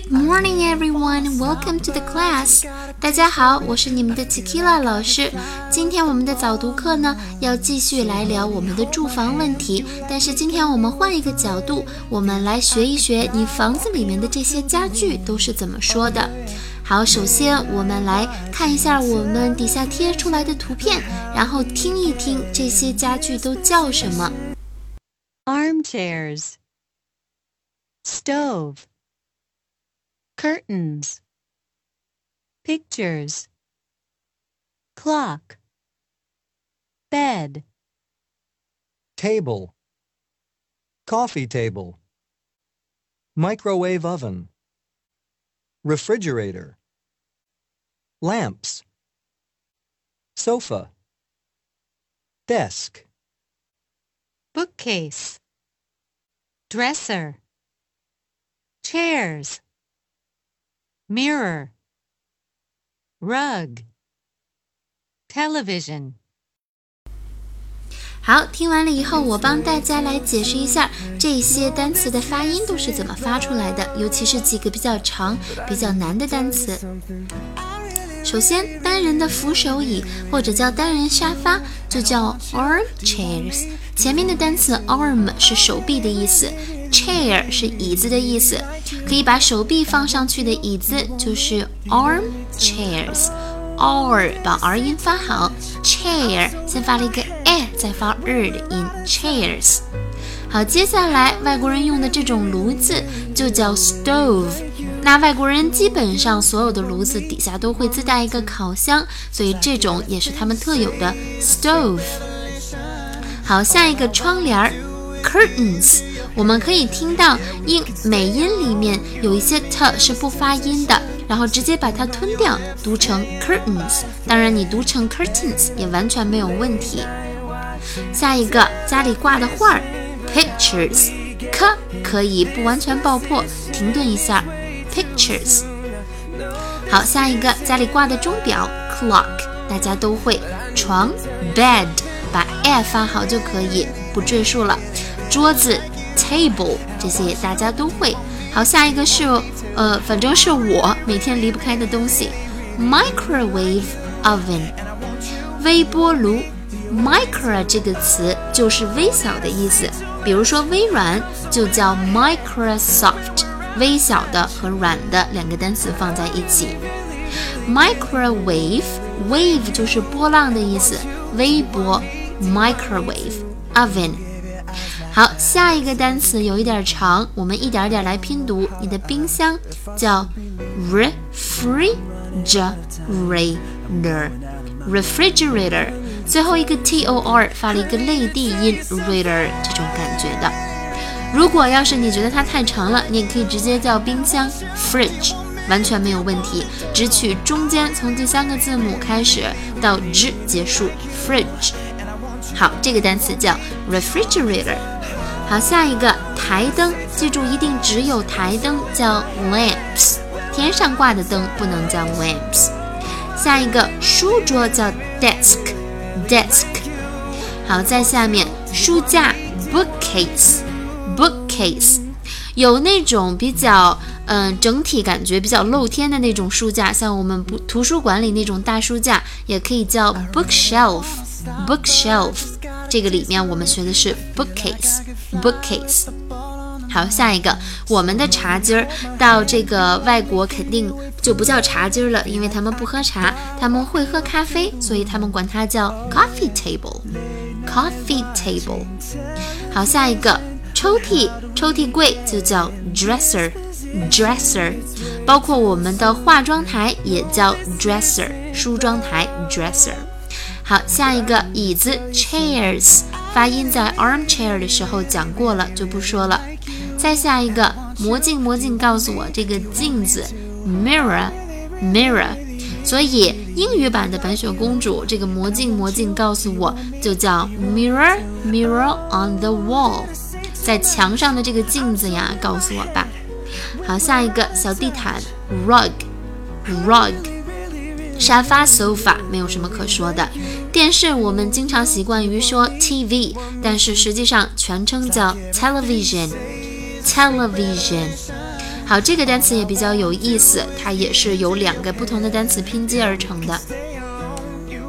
Good morning, everyone. Welcome to the class. 大家好，我是你们的 Tequila 老师。今天我们的早读课呢，要继续来聊我们的住房问题。但是今天我们换一个角度，我们来学一学你房子里面的这些家具都是怎么说的。好，首先我们来看一下我们底下贴出来的图片，然后听一听这些家具都叫什么。Armchairs. Stove. Curtains. Pictures. Clock. Bed. table, coffee table, microwave oven, refrigerator, lamps, sofa, desk, Bookcase. Dresser. Chairs. Mirror. Rug. Television. 好，听完了以后，我帮大家来解释一下这些单词的发音都是怎么发出来的，尤其是几个比较长、比较难的单词。首先，单人的扶手椅或者叫单人沙发就叫 arm chairs。前面的单词 arm 是手臂的意思，chair 是椅子的意思，可以把手臂放上去的椅子就是 arm chairs。r 把 r 音发好，chair 先发了一个 a，再发 r 的音，chairs。好，接下来外国人用的这种炉子就叫 stove。那外国人基本上所有的炉子底下都会自带一个烤箱，所以这种也是他们特有的 stove。好，下一个窗帘 curtains，我们可以听到音美音里面有一些 t 是不发音的，然后直接把它吞掉，读成 curtains。当然你读成 curtains 也完全没有问题。下一个家里挂的画儿 pictures，可可以不完全爆破，停顿一下 pictures。好，下一个家里挂的钟表 clock，大家都会。床 bed，把 a 发好就可以，不赘述了。桌子 table，这些大家都会。好，下一个是呃，反正是我每天离不开的东西，microwave oven，微波炉。micro 这个词就是微小的意思，比如说微软就叫 Microsoft，微小的和软的两个单词放在一起。microwave wave 就是波浪的意思，微波 microwave oven。好，下一个单词有一点长，我们一点点来拼读。你的冰箱叫 refrigerator，refrigerator，最后一个 t o r 发了一个类地音 rater 这种感觉的。如果要是你觉得它太长了，你也可以直接叫冰箱 fridge，完全没有问题，只取中间从第三个字母开始到 z 结束 fridge。好，这个单词叫 refrigerator。好，下一个台灯，记住一定只有台灯叫 lamps，天上挂的灯不能叫 lamps。下一个书桌叫 desk，desk。好，在下面书架 bookcase bookcase，bookcase。有那种比较嗯整体感觉比较露天的那种书架，像我们不图书馆里那种大书架，也可以叫 bookshelf，bookshelf。这个里面我们学的是 bookcase，bookcase。好，下一个我们的茶几儿到这个外国肯定就不叫茶几儿了，因为他们不喝茶，他们会喝咖啡，所以他们管它叫 coffee table，coffee table。好，下一个抽屉，抽屉柜就叫 dresser，dresser。包括我们的化妆台也叫 dresser，梳妆台 dresser。好，下一个椅子 chairs，发音在 armchair 的时候讲过了，就不说了。再下一个魔镜，魔镜告诉我这个镜子 mirror，mirror。所以英语版的白雪公主这个魔镜，魔镜告诉我就叫 mirror，mirror on the wall，在墙上的这个镜子呀，告诉我吧。好，下一个小地毯 rug，rug。沙发 sofa 没有什么可说的，电视我们经常习惯于说 TV，但是实际上全称叫 television，television。好，这个单词也比较有意思，它也是由两个不同的单词拼接而成的。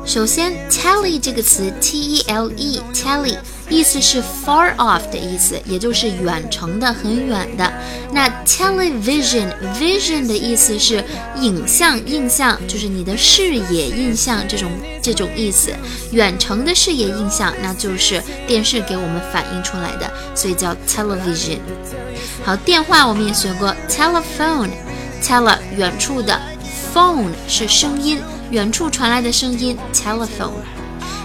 首先，tele 这个词，t e l e，tele 意思是 far off 的意思，也就是远程的、很远的。那 television，vision 的意思是影像、印象，就是你的视野、印象这种这种意思。远程的视野、印象，那就是电视给我们反映出来的，所以叫 television。好，电话我们也学过 telephone，tele 远处的，phone 是声音。远处传来的声音，telephone，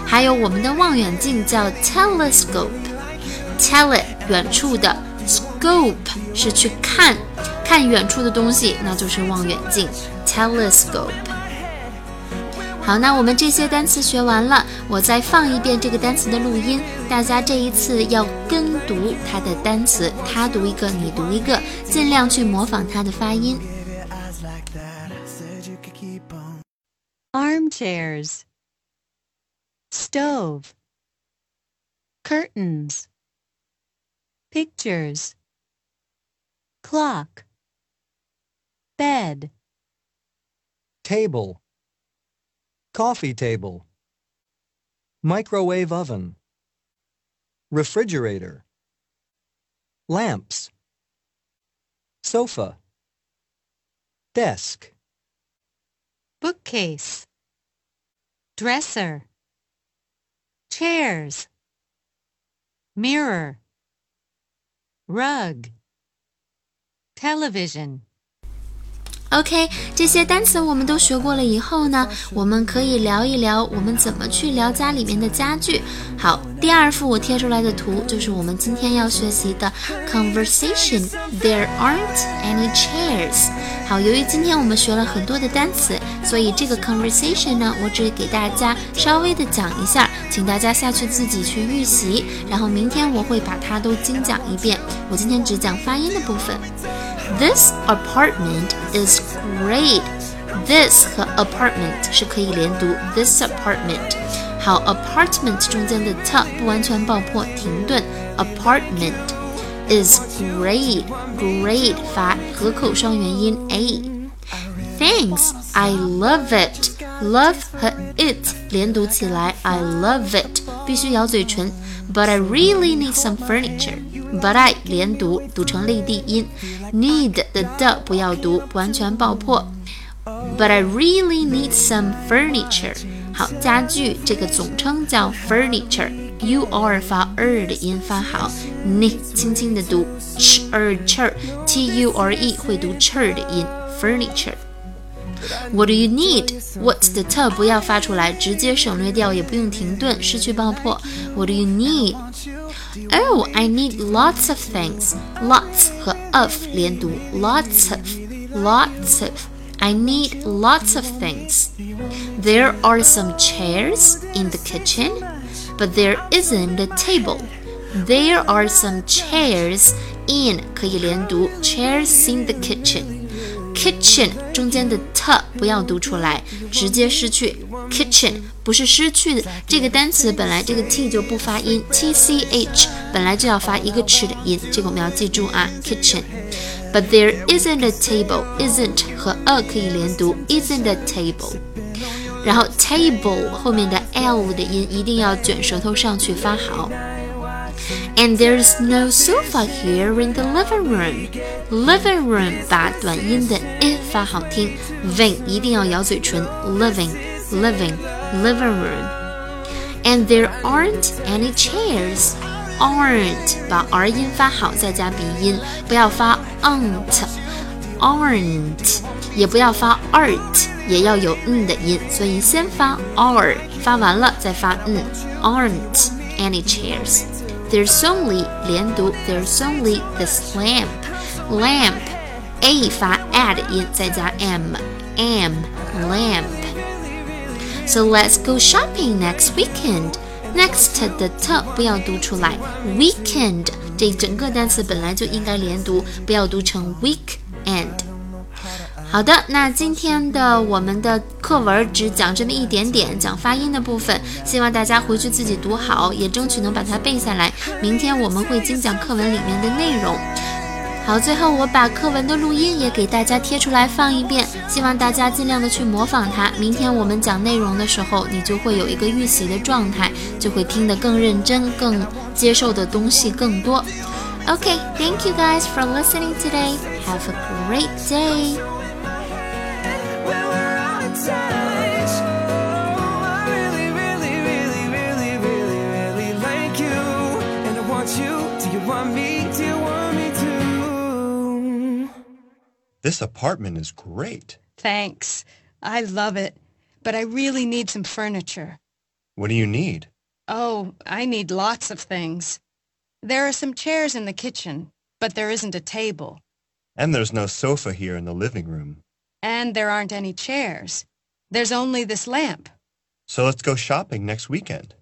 还有我们的望远镜叫 telescope，tele 远处的，scope 是去看，看远处的东西，那就是望远镜，telescope。好，那我们这些单词学完了，我再放一遍这个单词的录音，大家这一次要跟读它的单词，他读一个，你读一个，尽量去模仿它的发音。Armchairs, stove, curtains, pictures, clock, bed, table, coffee table, microwave oven, refrigerator, lamps, sofa, desk, bookcase, dresser, chairs, mirror, rug, television. OK，这些单词我们都学过了以后呢，我们可以聊一聊我们怎么去聊家里面的家具。好，第二幅我贴出来的图就是我们今天要学习的 conversation。There aren't any chairs。好，由于今天我们学了很多的单词，所以这个 conversation 呢，我只给大家稍微的讲一下，请大家下去自己去预习，然后明天我会把它都精讲一遍。我今天只讲发音的部分。This apartment is great. This 和 apartment 是可以连读，this apartment。好，apartment 中间的 t 不完全爆破，停顿。apartment is great. Great 发合口双元音 a。Thanks, I love it. Love 和 it 连读起来，I love it 必须咬嘴唇。But I really need some furniture. But I 连读，读成类地音。Need 的的不要读，完全爆破。But I really need some furniture。好，家具这个总称叫 furniture。U R 发 er 的音发好，n 轻轻的读，ch er ch T U R E 会读 ch 的音，furniture。What do you need? What 的 t 不要发出来，直接省略掉，也不用停顿，失去爆破。What do you need? Oh, I need lots of things. Lots 和 of 连读，lots of, lots of. I need lots of things. There are some chairs in the kitchen, but there isn't a table. There are some chairs in 可以连读，chairs in the kitchen Kitchen 中间的 t 不要读出来，直接失去 kitchen 不是失去的这个单词本来这个 t 就不发音，t c h 本来就要发一个 ch 的音，这个我们要记住啊，kitchen。But there isn't a table. Isn't 和 a 可以连读，isn't a table。然后 table 后面的 l 的音一定要卷舌头上去发好。And there's no sofa here in the living room. Living room 把短音的 i 发好听，ving 一定要咬嘴唇，living living living room. And there aren't any chairs. Aren't 把 r 音发好，再加鼻音，不要发 aren't。Aren't 也不要发 art，也要有嗯的音，所以先发 r，发完了再发嗯。Aren't any chairs. There's only 连读，There's only this lamp. Lamp a 发 a 的音，再加 m，am lamp. So let's go shopping next weekend. Next 的 t 不要读出来，weekend 这整个单词本来就应该连读，不要读成 weekend。 好的，那今天的我们的课文只讲这么一点点，讲发音的部分，希望大家回去自己读好，也争取能把它背下来。明天我们会精讲课文里面的内容。好，最后我把课文的录音也给大家贴出来放一遍，希望大家尽量的去模仿它。明天我们讲内容的时候，你就会有一个预习的状态，就会听得更认真，更接受的东西更多。Okay, thank you guys for listening today. Have a great day. This apartment is great. Thanks. I love it. But I really need some furniture. What do you need? Oh, I need lots of things. There are some chairs in the kitchen, but there isn't a table. And there's no sofa here in the living room. And there aren't any chairs. There's only this lamp. So let's go shopping next weekend.